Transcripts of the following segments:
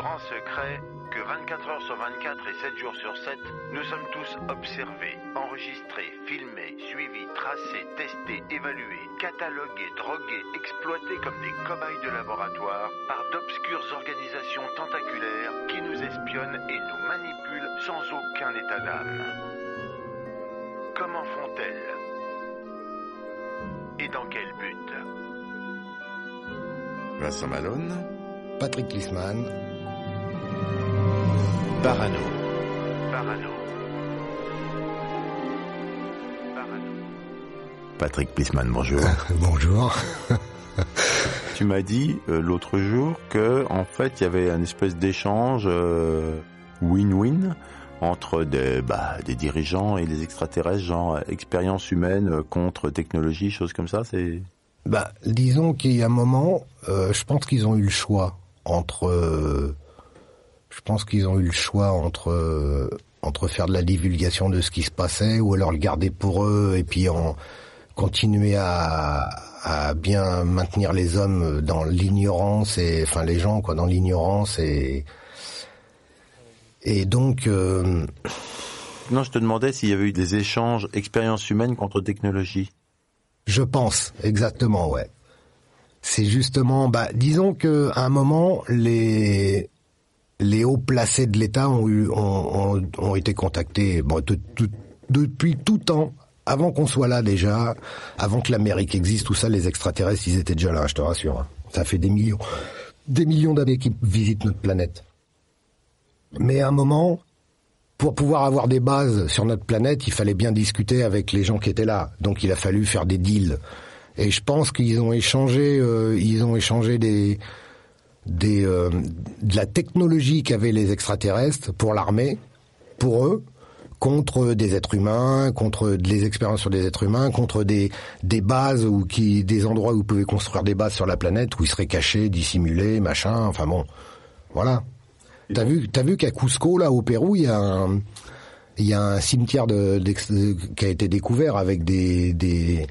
Grand secret que 24 heures sur 24 et 7 jours sur 7, nous sommes tous observés, enregistrés, filmés, suivis, tracés, testés, évalués, catalogués, drogués, exploités comme des cobayes de laboratoire par d'obscures organisations tentaculaires qui nous espionnent et nous manipulent sans aucun état d'âme. Comment font-elles? Et dans quel but? Vincent Malone, Patrick Klisman, Parano. Parano. Parano. Patrick Plisman, bonjour. bonjour. tu m'as dit euh, l'autre jour que en fait il y avait un espèce d'échange euh, win-win entre des, bah, des dirigeants et les extraterrestres, genre expérience humaine contre technologie, choses comme ça. C'est Bah, disons qu'il y a un moment, euh, je pense qu'ils ont eu le choix entre. Je pense qu'ils ont eu le choix entre euh, entre faire de la divulgation de ce qui se passait ou alors le garder pour eux et puis en continuer à à bien maintenir les hommes dans l'ignorance et enfin les gens quoi dans l'ignorance et et donc euh, non, je te demandais s'il y avait eu des échanges expérience humaine contre technologie. Je pense, exactement, ouais. C'est justement, bah, disons que à un moment, les les hauts placés de l'État ont ont, ont, ont été contactés, bon, de- de- depuis tout temps, avant qu'on soit là déjà, avant que l'Amérique existe, tout ça, les extraterrestres, ils étaient déjà là, je te rassure. hein. Ça fait des millions, des millions d'années qu'ils visitent notre planète. Mais à un moment, pour pouvoir avoir des bases sur notre planète, il fallait bien discuter avec les gens qui étaient là. Donc il a fallu faire des deals. Et je pense qu'ils ont échangé, euh, ils ont échangé des, des, euh, de la technologie qu'avaient les extraterrestres pour l'armée, pour eux, contre des êtres humains, contre les expériences sur des êtres humains, contre des, des bases ou qui, des endroits où vous pouvez construire des bases sur la planète où ils seraient cachés, dissimulés, machin. Enfin bon, voilà. T'as vu, t'as vu qu'à Cusco, là, au Pérou, il y a un, il y a un cimetière de, de- qui a été découvert avec des, des,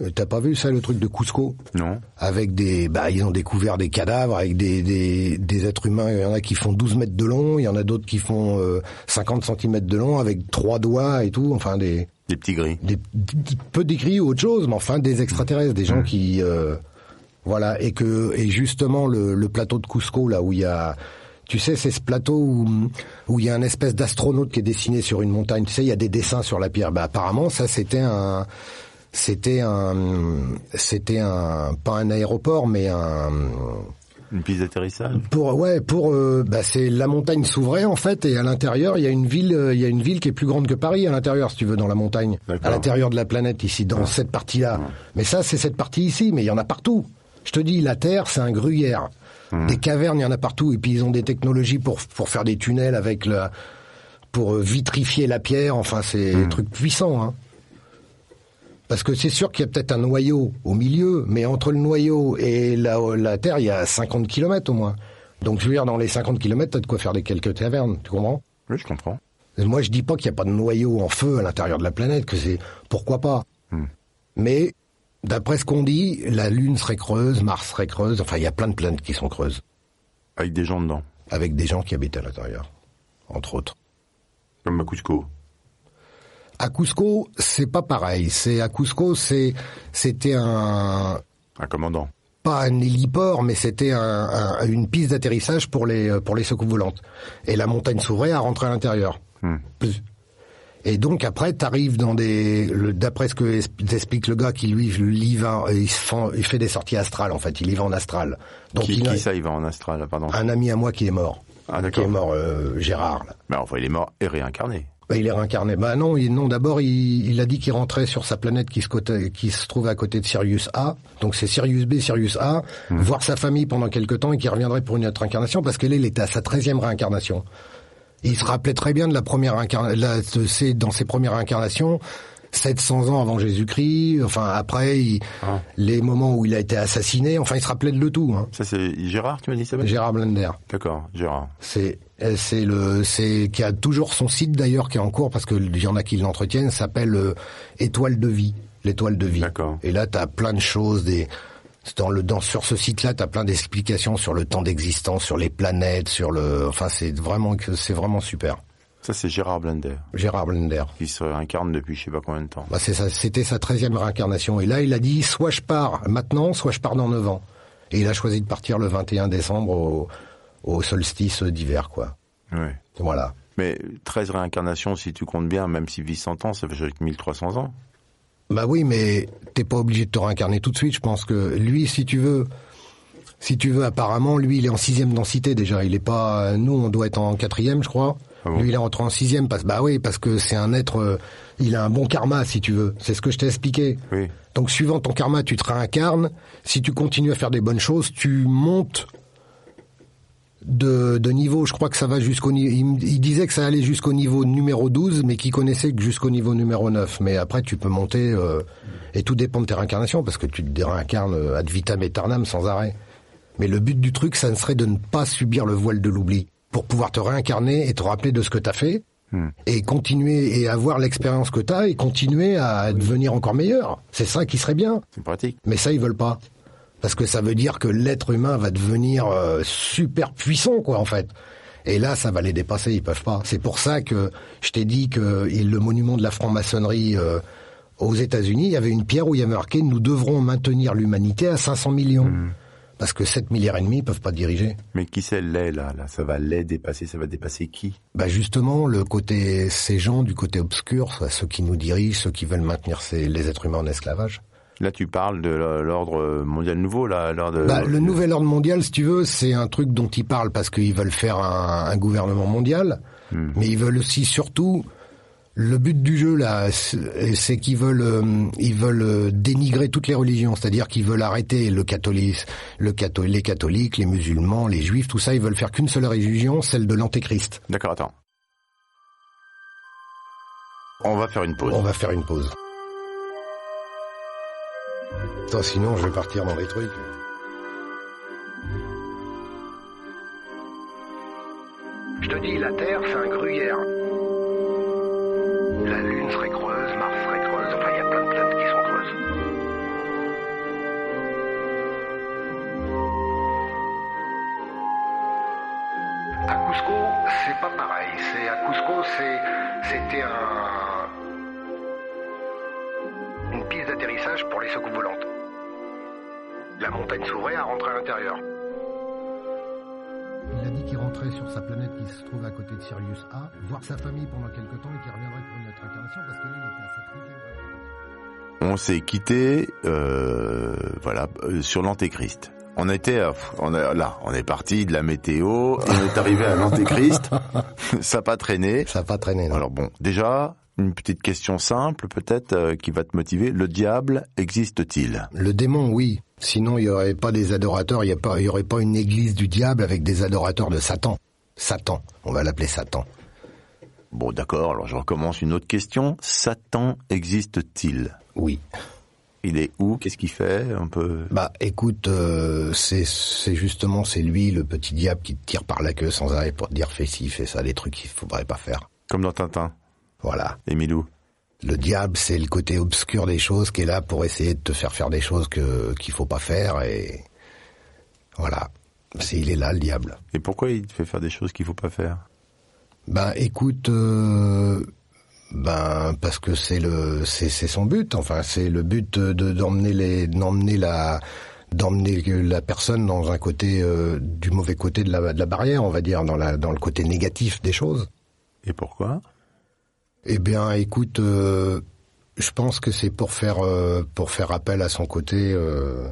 euh, t'as pas vu ça, le truc de Cusco? Non. Avec des, bah, ils ont découvert des cadavres avec des, des, des êtres humains. Il y en a qui font 12 mètres de long, il y en a d'autres qui font euh, 50 centimètres de long avec trois doigts et tout. Enfin, des, Des petits gris. des, des- peu décrits ou autre chose, mais enfin des extraterrestres, des gens qui, euh, voilà, et que et justement le, le plateau de Cusco là où il y a, tu sais, c'est ce plateau où où il y a un espèce d'astronaute qui est dessiné sur une montagne. Tu sais, il y a des dessins sur la pierre. Bah apparemment ça c'était un c'était un c'était un pas un aéroport mais un Une piste d'atterrissage. pour ouais pour euh, bah c'est la montagne s'ouvrait en fait et à l'intérieur il y a une ville euh, il y a une ville qui est plus grande que Paris à l'intérieur si tu veux dans la montagne. À l'intérieur de la planète ici dans cette partie là mais ça c'est cette partie ici mais il y en a partout. Je te dis la Terre c'est un gruyère. Des cavernes il y en a partout et puis ils ont des technologies pour pour faire des tunnels avec le pour euh, vitrifier la pierre. Enfin c'est des trucs puissants hein parce que c'est sûr qu'il y a peut-être un noyau au milieu, mais entre le noyau et la, la Terre, il y a 50 kilomètres au moins. Donc je veux dire, dans les 50 kilomètres, t'as de quoi faire des quelques cavernes, tu comprends? Oui, je comprends. Moi, je dis pas qu'il n'y a pas de noyau en feu à l'intérieur de la planète, que c'est pourquoi pas? Mais d'après ce qu'on dit, la Lune serait creuse, Mars serait creuse. Enfin, il y a plein de planètes qui sont creuses, Avec des gens dedans. avec des gens qui habitent à l'intérieur, entre autres. Comme Cusco. À Cusco, c'est pas pareil. C'est à Cusco, c'est c'était un Un commandant. pas un héliport, mais c'était un, un- une piste d'atterrissage pour les pour les secousses volantes. Et la montagne s'ouvrait à rentrer à l'intérieur. Hmm. Et donc après, t'arrives dans des, d'après ce que es- explique le gars qui lui, lui il va, il, fait, il fait des sorties astrales en fait. Il y va en astral. Donc Qui, il a qui ça, il va en astral, pardon? Un ami à moi qui est mort, Ah, qui est mort, euh, Gérard. là. Mais enfin, il est mort et réincarné. Bah, il est réincarné. Bah non, il, non. D'abord, il, il a dit qu'il rentrait sur sa planète qui se, côté- qui se trouve à côté de Sirius A. Donc c'est Sirius B, Sirius A. Voir sa famille pendant quelques temps et qu'il reviendrait pour une autre incarnation parce qu'elle, il était à sa treizième réincarnation. Il se rappelait très bien de la première incarnation. Dans ses premières incarnations. 700 ans avant Jésus-Christ, enfin après il- Ah. les moments où il a été assassiné, enfin il se rappelait de le tout. Hein. Ça c'est Gérard, tu m'as dit ça Gérard Blender. D'accord, Gérard. C'est c'est le c'est qui a toujours son site d'ailleurs qui est en cours parce que il y en a qui l'entretiennent s'appelle euh, Étoile de vie. L'étoile de vie. Et là tu as plein de choses des dans le dans sur ce site là tu as plein d'explications sur le temps d'existence sur les planètes sur le enfin c'est vraiment que c'est vraiment super. Ça c'est Gérard Blender, Gérard Blender qui se réincarne depuis je sais pas combien de temps. bah c'est ça c'était sa treizième réincarnation. Et là il a dit soit je pars maintenant soit je pars dans 9 ans. Et il a choisi de partir le 21 décembre au, au solstice d'hiver quoi Ouais. voilà Mais 13 réincarnations, si tu comptes bien, même s'il vit 100 ans, ça fait juste 1300 ans. Bah oui, mais t'es pas obligé de te réincarner tout de suite. Je pense que lui, si tu veux, si tu veux, apparemment, lui, il est en sixième densité déjà. Il est pas. Nous, on doit être en quatrième, je crois. Ah bon lui, il est rentré en sixième parce bah oui, parce que c'est un être. euh, il a un bon karma, si tu veux. C'est ce que je t'ai expliqué. Oui. Donc, suivant ton karma, tu te réincarnes. Si tu continues à faire des bonnes choses, tu montes de, de niveau. Je crois que ça va jusqu'au niveau. Il, il disait que ça allait jusqu'au niveau numéro 12, mais qu'il connaissait que jusqu'au niveau numéro 9. Mais après, tu peux monter. euh, et tout dépend de tes réincarnations, parce que tu te réincarnes euh, ad vitam aeternam sans arrêt. Mais le but du truc, ça ne serait de ne pas subir le voile de l'oubli. Pour pouvoir te réincarner et te rappeler de ce que tu as fait. Hmm. Et continuer et avoir l'expérience que tu as et continuer à devenir encore meilleur. C'est ça qui serait bien. C'est pratique. Mais ça, ils veulent pas. Parce que ça veut dire que l'être humain va devenir euh, super puissant, quoi, en fait. Et là, ça va les dépasser, ils peuvent pas. C'est pour ça que je t'ai dit que le monument de la franc-maçonnerie euh, aux États-Unis, il y avait une pierre où il y avait marqué "Nous devrons maintenir l'humanité à 500 millions", parce que 7 milliards et demi ils peuvent pas diriger. Mais qui c'est l'est là, là? Ça va l'est dépasser, ça va dépasser qui? Bah justement, le côté ces gens du côté obscur, ceux qui nous dirigent, ceux qui veulent maintenir ces, les êtres humains en esclavage. Là tu parles de l'ordre mondial nouveau, là, l'ordre... Bah, le nouvel ordre mondial, si tu veux, c'est un truc dont ils parlent parce qu'ils veulent faire un, un gouvernement mondial, Hmm. mais ils veulent aussi surtout le but du jeu là, c'est qu'ils veulent euh, ils veulent euh, dénigrer toutes les religions, c'est-à-dire qu'ils veulent arrêter le catholique, le catho- les catholiques, les musulmans, les juifs, tout ça, ils veulent faire qu'une seule religion, celle de l'antéchrist. D'accord, attends. On va faire une pause. On va faire une pause. Attends, sinon je vais partir dans les trucs. Je te dis, la Terre, c'est un gruyère. La Lune serait creuse, Mars serait creuse, enfin, il y a plein de planètes qui sont creuses. À Cusco, c'est pas pareil. C'est à Cusco, c'était un une piste d'atterrissage pour les secousses volantes. La montagne s'ouvrait à rentrer à l'intérieur. Il a dit qu'il rentrait sur sa planète qui se trouve à côté de Sirius A, voir sa famille pendant quelques temps et qu'il reviendrait pour une autre incarnation parce que là, il était à sa troisième. On s'est quitté, euh, voilà, euh, sur l'antéchrist. On était, on a, là, on est parti de la météo, et on est arrivé à l'antéchrist. Ça n'a pas traîné. Ça n'a pas traîné, non. Alors bon, déjà, une petite question simple, peut-être, euh, qui va te motiver. Le diable existe-t-il? Le démon, oui. Sinon, il n'y aurait pas des adorateurs, il n'y pas- il y aurait pas une église du diable avec des adorateurs de Satan. Satan, on va l'appeler Satan. Bon, d'accord, alors je recommence une autre question. Satan existe-t-il? Oui. Il est où? Qu'est-ce qu'il fait? Un peu. Bah, écoute, euh, c'est c'est justement c'est lui le petit diable qui te tire par la queue sans arrêt pour te dire fais ci, fais ça, des trucs qu'il faudrait pas faire. Comme dans Tintin, Voilà. Emilou. Le diable, c'est le côté obscur des choses qui est là pour essayer de te faire faire des choses que qu'il faut pas faire et voilà. C'est il est là le diable. Et pourquoi il te fait faire des choses qu'il faut pas faire? Ben écoute, euh, ben parce que c'est le c'est c'est son but. Enfin c'est le but de d'emmener les d'emmener la d'emmener la personne dans un côté euh, du mauvais côté de la de la barrière, on va dire dans la dans le côté négatif des choses. Et pourquoi? Eh bien, écoute, euh, je pense que c'est pour faire euh, pour faire appel à son côté. Euh,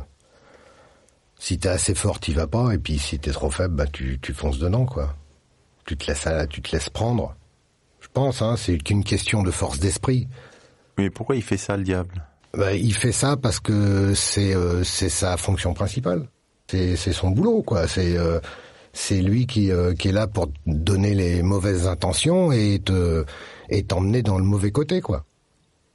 si t'es assez fort, t'y vas pas, et puis si t'es trop faible, bah tu, tu fonces dedans, quoi. Tu te laisses à- tu te laisses prendre. Je pense, hein, c'est qu'une question de force d'esprit. Mais pourquoi il fait ça, le diable? Bah, il fait ça parce que c'est euh, c'est sa fonction principale. C'est c'est son boulot, quoi. C'est euh, c'est lui qui euh, qui est là pour donner les mauvaises intentions et te et t'emmener dans le mauvais côté, quoi.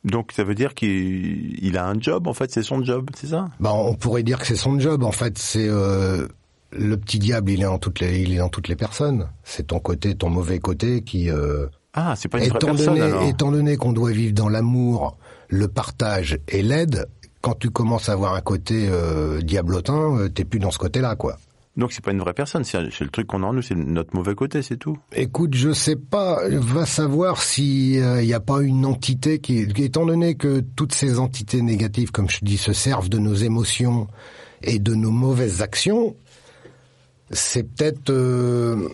Donc ça veut dire qu'il il a un job, en fait, c'est son job, c'est ça? Bah, on pourrait dire que c'est son job. En fait, c'est euh, le petit diable. Il est en toutes les il est dans toutes les personnes. C'est ton côté, ton mauvais côté qui. Euh, Ah, c'est pas une vraie étant personne, donné, alors étant donné qu'on doit vivre dans l'amour, le partage et l'aide, quand tu commences à avoir un côté euh, diablotin, euh, t'es plus dans ce côté-là, quoi. Donc c'est pas une vraie personne, c'est le truc qu'on a en nous, c'est notre mauvais côté, c'est tout. Écoute, je sais pas, va savoir si il n'y a pas une entité qui, étant donné que toutes ces entités négatives, comme je dis, se servent de nos émotions et de nos mauvaises actions, c'est peut-être, euh,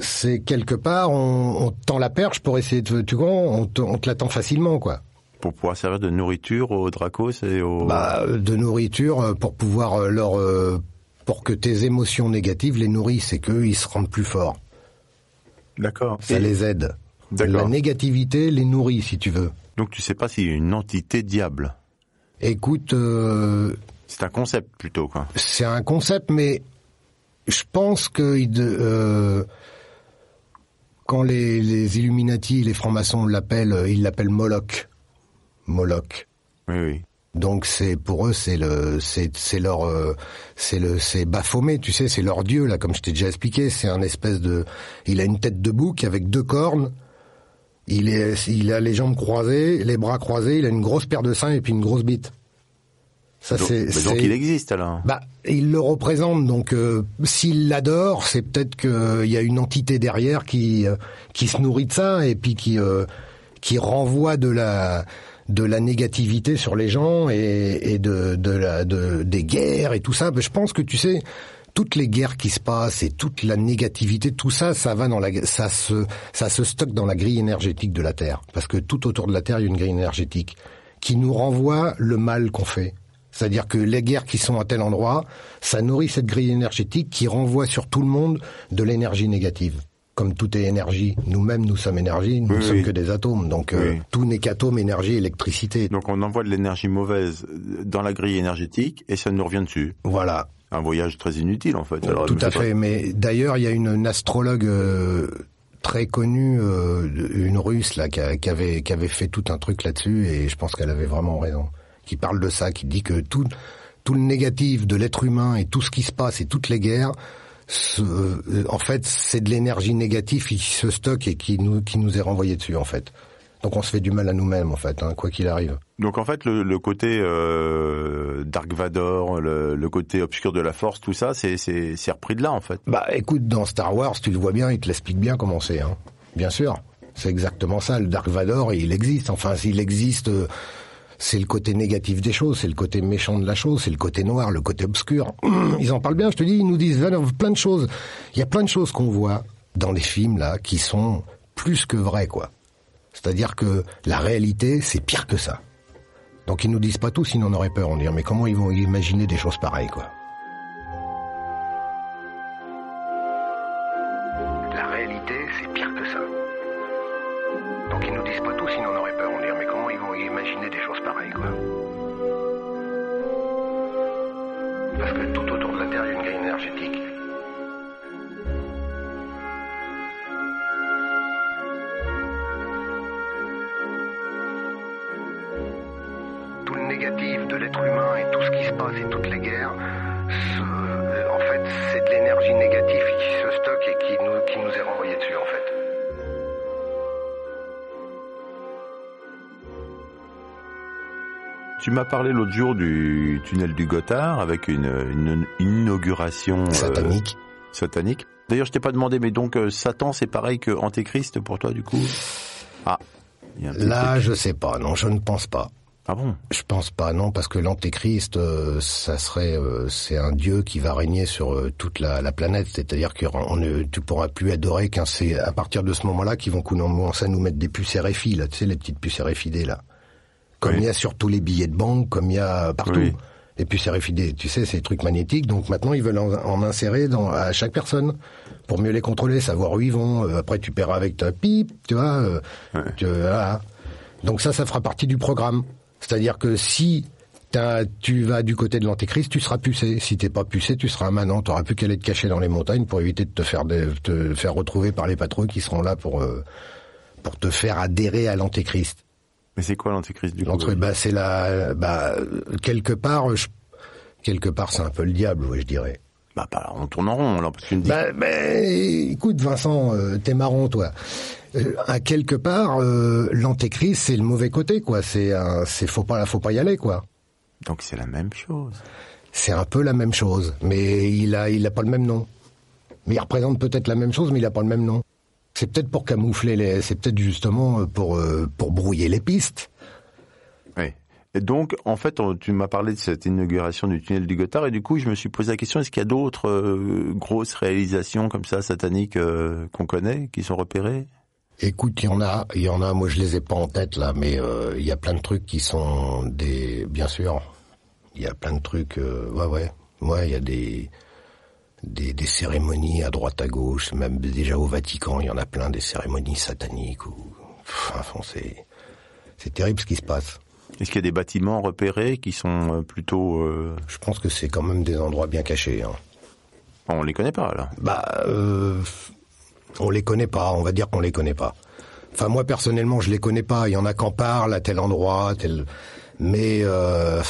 c'est quelque part, on, on te tend la perche pour essayer de, tu vois, on te, on te la tend facilement, quoi. Pour pouvoir servir de nourriture aux Dracos et aux... Bah, de nourriture euh, pour pouvoir euh, leur, euh, pour que tes émotions négatives les nourrissent et qu'eux ils se rendent plus forts. D'accord. Ça Et- les aide. La négativité les nourrit, si tu veux. Donc tu sais pas s'il y a une entité diable. Écoute, euh, C'est un concept plutôt, quoi. c'est un concept, mais je pense que euh, quand les, les Illuminati, les francs-maçons l'appellent, euh, ils l'appellent Moloch. Moloch. Oui, oui. Donc c'est pour eux c'est le c'est c'est leur euh, c'est le c'est Baphomet tu sais c'est leur dieu là comme je t'ai déjà expliqué. C'est un espèce de il a une tête de bouc avec deux cornes. Il est il a les jambes croisées les bras croisés il a une grosse paire de seins et puis une grosse bite. Ça donc, c'est donc il existe alors. bah, il le représente, donc euh, s'il l'adore, c'est peut-être qu'il y a une entité derrière qui euh, qui se nourrit de ça et puis qui euh, qui renvoie de la de la négativité sur les gens et, de des guerres et tout ça. Je pense que tu sais toutes les guerres qui se passent et toute la négativité, tout ça, ça va dans la ça se ça se stocke dans la grille énergétique de la Terre parce que tout autour de la Terre il y a une grille énergétique qui nous renvoie le mal qu'on fait. C'est-à-dire que les guerres qui sont à tel endroit, ça nourrit cette grille énergétique qui renvoie sur tout le monde de l'énergie négative. Comme tout est énergie, nous-mêmes nous sommes énergie, nous ne Oui, sommes oui. que des atomes. Donc euh, tout n'est qu'atome, énergie, électricité. Donc on envoie de l'énergie mauvaise dans la grille énergétique et ça nous revient dessus. Voilà, Un voyage très inutile en fait. Alors, tout à pas. fait. Mais d'ailleurs, il y a une, une astrologue euh, très connue, euh, une russe là, qui, a- qui avait qui avait fait tout un truc là-dessus, et je pense qu'elle avait vraiment raison. Qui parle de ça, qui dit que tout tout le négatif de l'être humain et tout ce qui se passe et toutes les guerres, en fait, c'est de l'énergie négative qui se stocke et qui nous qui nous est renvoyée dessus en fait. Donc on se fait du mal à nous-mêmes en fait, hein, quoi qu'il arrive. Donc en fait le, le côté euh, Dark Vador, le, le côté obscur de la Force, tout ça, c'est c'est c'est repris de là en fait. Bah écoute, dans Star Wars, tu le vois bien, il te l'explique bien comment c'est, hein. Bien sûr. C'est exactement ça, le Dark Vador, il existe. Enfin, s'il existe, euh, c'est le côté négatif des choses, c'est le côté méchant de la chose, c'est le côté noir, le côté obscur. Ils en parlent bien, je te dis, ils nous disent voilà, plein de choses. Il y a plein de choses qu'on voit dans les films, là, qui sont plus que vraies, quoi. C'est-à-dire que la réalité, c'est pire que ça. Donc ils nous disent pas tout, sinon on aurait peur. On dirait, mais comment ils vont imaginer des choses pareilles, quoi? Négatif de l'être humain et tout ce qui se passe et toutes les guerres, ce- en fait, c'est de l'énergie négative qui se stocke et qui nous, qui nous est renvoyée dessus, en fait. Tu m'as parlé l'autre jour du tunnel du Gothard avec une, une inauguration euh, Satanique. satanique. D'ailleurs, je t'ai pas demandé, mais donc euh, Satan, c'est pareil que Antéchrist pour toi, du coup? Ah, y a Là, truc. je sais pas. Non, je ne pense pas. Ah bon? Je pense pas, non, parce que l'antéchrist, euh, ça serait, euh, c'est un dieu qui va régner sur euh, toute la, la planète. C'est-à-dire que on ne, tu pourras plus adorer qu'un. C'est à partir de ce moment-là qu'ils vont commencer à nous mettre des puces RFI, là, tu sais, les petites puces RFID là. Comme Oui. il y a sur tous les billets de banque, comme il y a partout. Oui. Et puis c'est RFID, tu sais, c'est des trucs magnétiques, donc maintenant ils veulent en, en insérer dans, à chaque personne pour mieux les contrôler, savoir où ils vont. Euh, après tu paieras avec ta pipe, tu vois. euh, tu- voilà. Donc ça, ça fera partie du programme. C'est-à-dire que si tu vas du côté de l'antéchrist, tu seras pucé. Si t'es pas pucé, tu seras un manant. T'auras plus qu'à aller te cacher dans les montagnes pour éviter de te faire de, te faire retrouver par les patrouilles qui seront là pour euh, pour te faire adhérer à l'antéchrist. Mais c'est quoi l'antéchrist du coup L'entre, bah, c'est la, bah, quelque part, je- quelque part, c'est un peu le diable, ouais, je dirais. Bah, pas, on tourne en rond, là, parce qu'une Bah, bah, écoute, Vincent, euh, t'es marrant, toi. Euh, à quelque part, euh, l'antéchrist, c'est le mauvais côté, quoi. C'est, un- c'est faut pas, faut pas y aller, quoi. Donc c'est la même chose. C'est un peu la même chose, mais il a, il a pas le même nom. Mais il représente peut-être la même chose, mais il a pas le même nom. C'est peut-être pour camoufler les, c'est peut-être justement euh, pour, euh, pour brouiller les pistes. Oui. Et donc, en fait, on- tu m'as parlé de cette inauguration du tunnel du Gothard, et du coup, je me suis posé la question est-ce qu'il y a d'autres euh, grosses réalisations comme ça sataniques euh, qu'on connaît, qui sont repérées? Écoute, il y en a, il y en a. Moi, je les ai pas en tête là, mais euh, il y a plein de trucs qui sont des, bien sûr. Il y a plein de trucs. euh, ouais, ouais, ouais. Il y a des, des des cérémonies à droite à gauche, même déjà au Vatican, il y en a plein des cérémonies sataniques. Ou, enfin, c'est c'est terrible ce qui se passe. Est-ce qu'il y a des bâtiments repérés qui sont euh, plutôt... euh, Je pense que c'est quand même des endroits bien cachés. Hein. On les connaît pas, là. Bah, euh, on les connaît pas. On va dire qu'on les connaît pas. Enfin, moi personnellement, je les connais pas. Il y en a qu'en parlent à tel endroit, tel. Mais euh,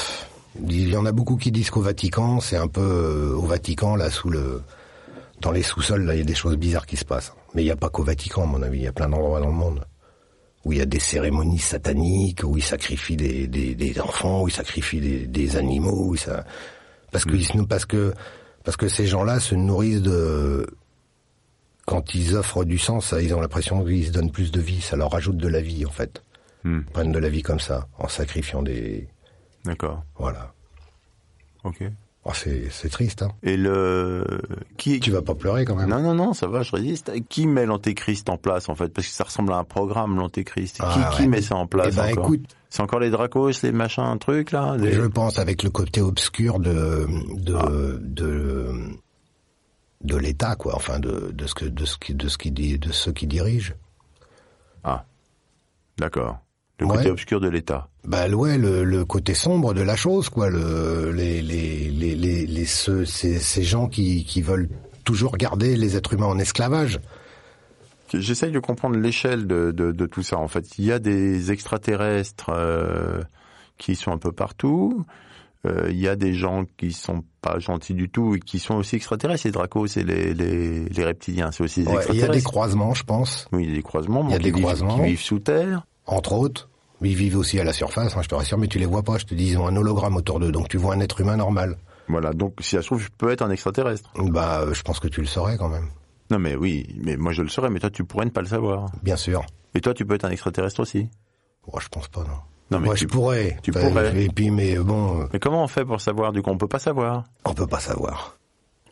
il y en a beaucoup qui disent qu'au Vatican, c'est un peu euh, au Vatican là sous le, dans les sous-sols là, il y a des choses bizarres qui se passent. Mais il n'y a pas qu'au Vatican, à mon avis. Il y a plein d'endroits dans le monde où il y a des cérémonies sataniques, où ils sacrifient des, des, des enfants, où ils sacrifient des, des animaux, où ça, parce que ils se- parce que parce que ces gens-là se nourrissent de quand ils offrent du sang, ça, ils ont l'impression qu'ils se donnent plus de vie, ça leur rajoute de la vie en fait. Hmm. Ils prennent de la vie comme ça, en sacrifiant des, D'accord. voilà. Ok. Oh, c'est triste, hein. Et le... Qui... Tu vas pas pleurer quand même. Non, non, non, ça va, je résiste. Qui met l'antéchrist en place, en fait? Parce que ça ressemble à un programme, l'antéchrist. Ah, qui, qui ouais. met ça en place Eh ben, encore? écoute, C'est encore les dracos, les machins, trucs, là les- je pense avec le côté obscur de de de, de l'État, quoi. Enfin, de, de ce que de ce qui de ce qui dit de ceux qui dirigent. Ah, d'accord. Le Ouais. côté obscur de l'État. Bah ouais, le, le côté sombre de la chose, quoi. Le, les, les, les, les, les- ceux- ces, ces gens qui, qui veulent toujours garder les êtres humains en esclavage. J'essaye de comprendre l'échelle de, de, de tout ça. En fait, il y a des extraterrestres euh, qui sont un peu partout. Euh, il y a des gens qui sont pas gentils du tout et qui sont aussi extraterrestres. Les dracos, c'est les, les, les reptiliens, c'est aussi des Ouais, il y a des extraterrestres. croisements, je pense, Oui, il y a des croisements. Il y a des vivent- croisements. qui vivent sous terre. entre autres. Mais ils vivent aussi à la surface, hein, je te rassure, mais tu les vois pas. Je te dis, ils ont un hologramme autour d'eux, donc tu vois un être humain normal. Voilà, donc si ça se trouve, je peux être un extraterrestre. Bah, euh, je pense que tu le saurais quand même, Non, mais oui, mais moi je le saurais, mais toi tu pourrais ne pas le savoir. bien sûr. Et toi, tu peux être un extraterrestre aussi. Moi, je pense pas, non. Non, mais Moi, tu- je pourrais. tu pourrais. Et puis, mais bon, euh, Mais comment on fait pour savoir Du coup, on peut pas savoir? on peut pas savoir.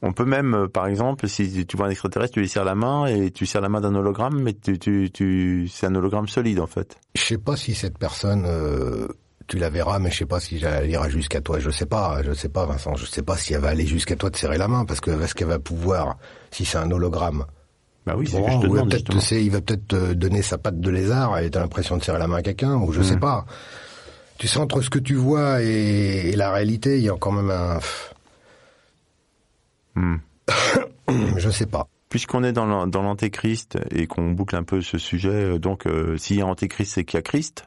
On peut même, euh, par exemple, si tu vois un extraterrestre, tu lui serres la main et tu serres la main d'un hologramme, mais tu, tu, tu, c'est un hologramme solide en fait. Je sais pas si cette personne, euh, tu la verras, mais je sais pas si elle ira jusqu'à toi. Je sais pas, je sais pas, Vincent. Je sais pas si elle va aller jusqu'à toi te serrer la main, parce que est-ce qu'elle va pouvoir, si c'est un hologramme. Bah oui, c'est que je te demande il va peut-être te donner sa patte de lézard et t'as l'impression de serrer la main à quelqu'un, ou je Hmm. sais pas. Tu sais, entre ce que tu vois et, et la réalité, il y a quand même un, Hmm. je sais pas. Puisqu'on est dans l'an- dans l'antéchrist et qu'on boucle un peu ce sujet, euh, donc euh, s'il y a antéchrist, c'est qu'il y a Christ.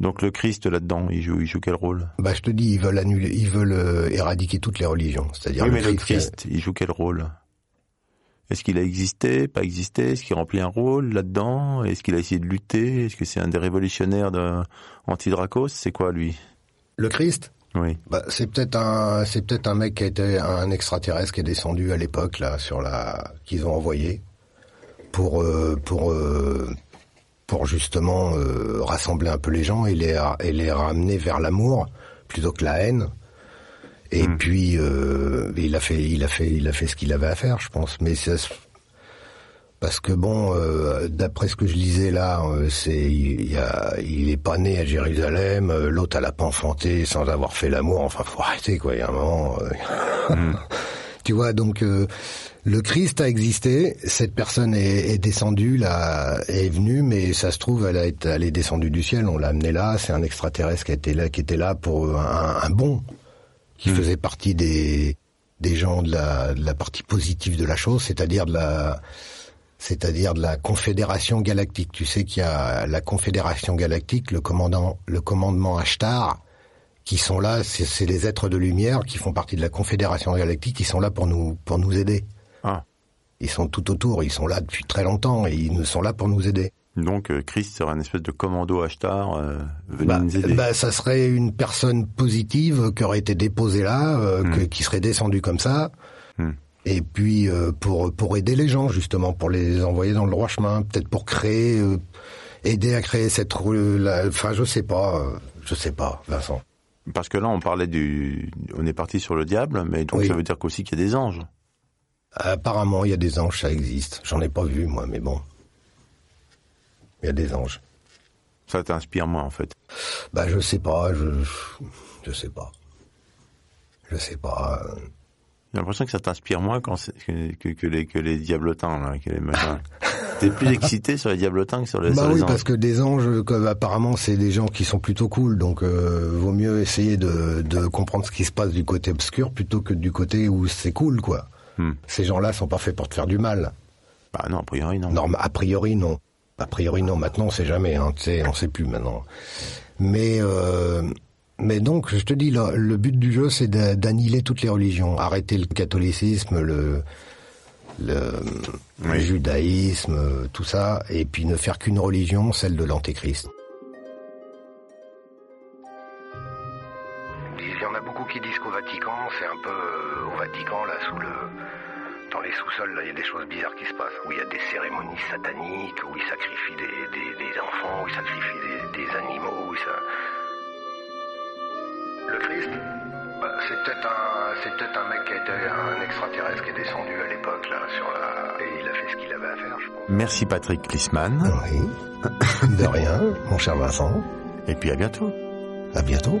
Donc le Christ là-dedans, il joue, il joue quel rôle? Bah, je te dis, ils veulent annuler, ils veulent euh, éradiquer toutes les religions. C'est-à-dire Oui, le mais le Christ, Christ, il joue quel rôle? Est-ce qu'il a existé, pas existé? Est-ce qu'il remplit un rôle là-dedans? Est-ce qu'il a essayé de lutter? Est-ce que c'est un des révolutionnaires de anti-Dracos? C'est quoi lui? Le Christ, Oui. Bah, c'est peut-être un, c'est peut-être un mec qui a été un extraterrestre qui est descendu à l'époque là sur la, qu'ils ont envoyé pour euh, pour euh, pour justement euh, rassembler un peu les gens et les et les ramener vers l'amour plutôt que la haine. Et Hmm. puis euh, il a fait il a fait il a fait ce qu'il avait à faire, je pense. Mais ça, Parce que bon, euh, d'après ce que je lisais là, euh, c'est il, y a, il est pas né à Jérusalem, euh, l'autre elle a pas enfanté sans avoir fait l'amour. Enfin, faut arrêter quoi. Il y a un moment, euh, Mm. tu vois. Donc euh, le Christ a existé, cette personne est, est descendue là, est venue, mais ça se trouve elle a été, elle est descendue du ciel. On l'a amené là. C'est un extraterrestre qui était là, qui était là pour un, un bon, qui Mm. faisait partie des des gens de la, de la partie positive de la chose, c'est-à-dire de la c'est-à-dire de la Confédération Galactique. Tu sais qu'il y a la Confédération Galactique, le commandant, le commandement Ashtar, qui sont là, c'est c'est les êtres de lumière qui font partie de la Confédération Galactique, qui sont là pour nous, pour nous aider. Ah. Ils sont tout autour, ils sont là depuis très longtemps et ils nous sont là pour nous aider. Donc euh, Christ serait un espèce de commando Ashtar euh, venu Bah, nous aider. bah, ça serait une personne positive qui aurait été déposée là, euh, que- qui serait descendue comme ça. Hmm. Et puis euh, pour pour aider les gens justement, pour les envoyer dans le droit chemin, peut-être pour créer, aider à créer cette, la- enfin je sais pas, je sais pas, Vincent. Parce que là, on parlait du, on est parti sur le diable, mais donc Oui. ça veut dire qu'aussi qu'il y a des anges. Apparemment, il y a des anges, ça existe. J'en ai pas vu moi, mais bon, il y a des anges. Ça t'inspire moi en fait. Bah je sais pas, je je sais pas, je sais pas. J'ai l'impression que ça t'inspire moins quand que, que, que les que les diablotins là, que les machins. T'es plus excité sur les diablotins que sur les, Bah sur les oui, anges. parce que des anges, comme apparemment, c'est des gens qui sont plutôt cool, donc euh, vaut mieux essayer de, de comprendre ce qui se passe du côté obscur plutôt que du côté où c'est cool, quoi. Hmm. Ces gens-là sont pas faits pour te faire du mal. Bah non, a priori non. Non, a priori non. A priori non. Maintenant, on sait jamais. Hein, tu sais, on sait plus maintenant. Mais euh, mais donc, je te dis, là, le but du jeu, c'est d'a- d'annihiler toutes les religions, arrêter le catholicisme, le le, judaïsme, tout ça, et puis ne faire qu'une religion, celle de l'antéchrist. Il y en a beaucoup qui disent qu'au Vatican, c'est un peu euh, au Vatican, là, sous le. Les sous-sols, là, il y a des choses bizarres qui se passent. Où il y a des cérémonies sataniques, où ils sacrifient des, des- des enfants, où ils sacrifient des, des animaux, où ça. Le Christ bah, C'est peut-être un, c'est peut-être un mec qui était un extraterrestre qui est descendu à l'époque, là, sur la. Et il a fait ce qu'il avait à faire, je pense. Merci Patrick Klisman. Oui. De rien, mon cher Vincent. Et puis à bientôt. À bientôt.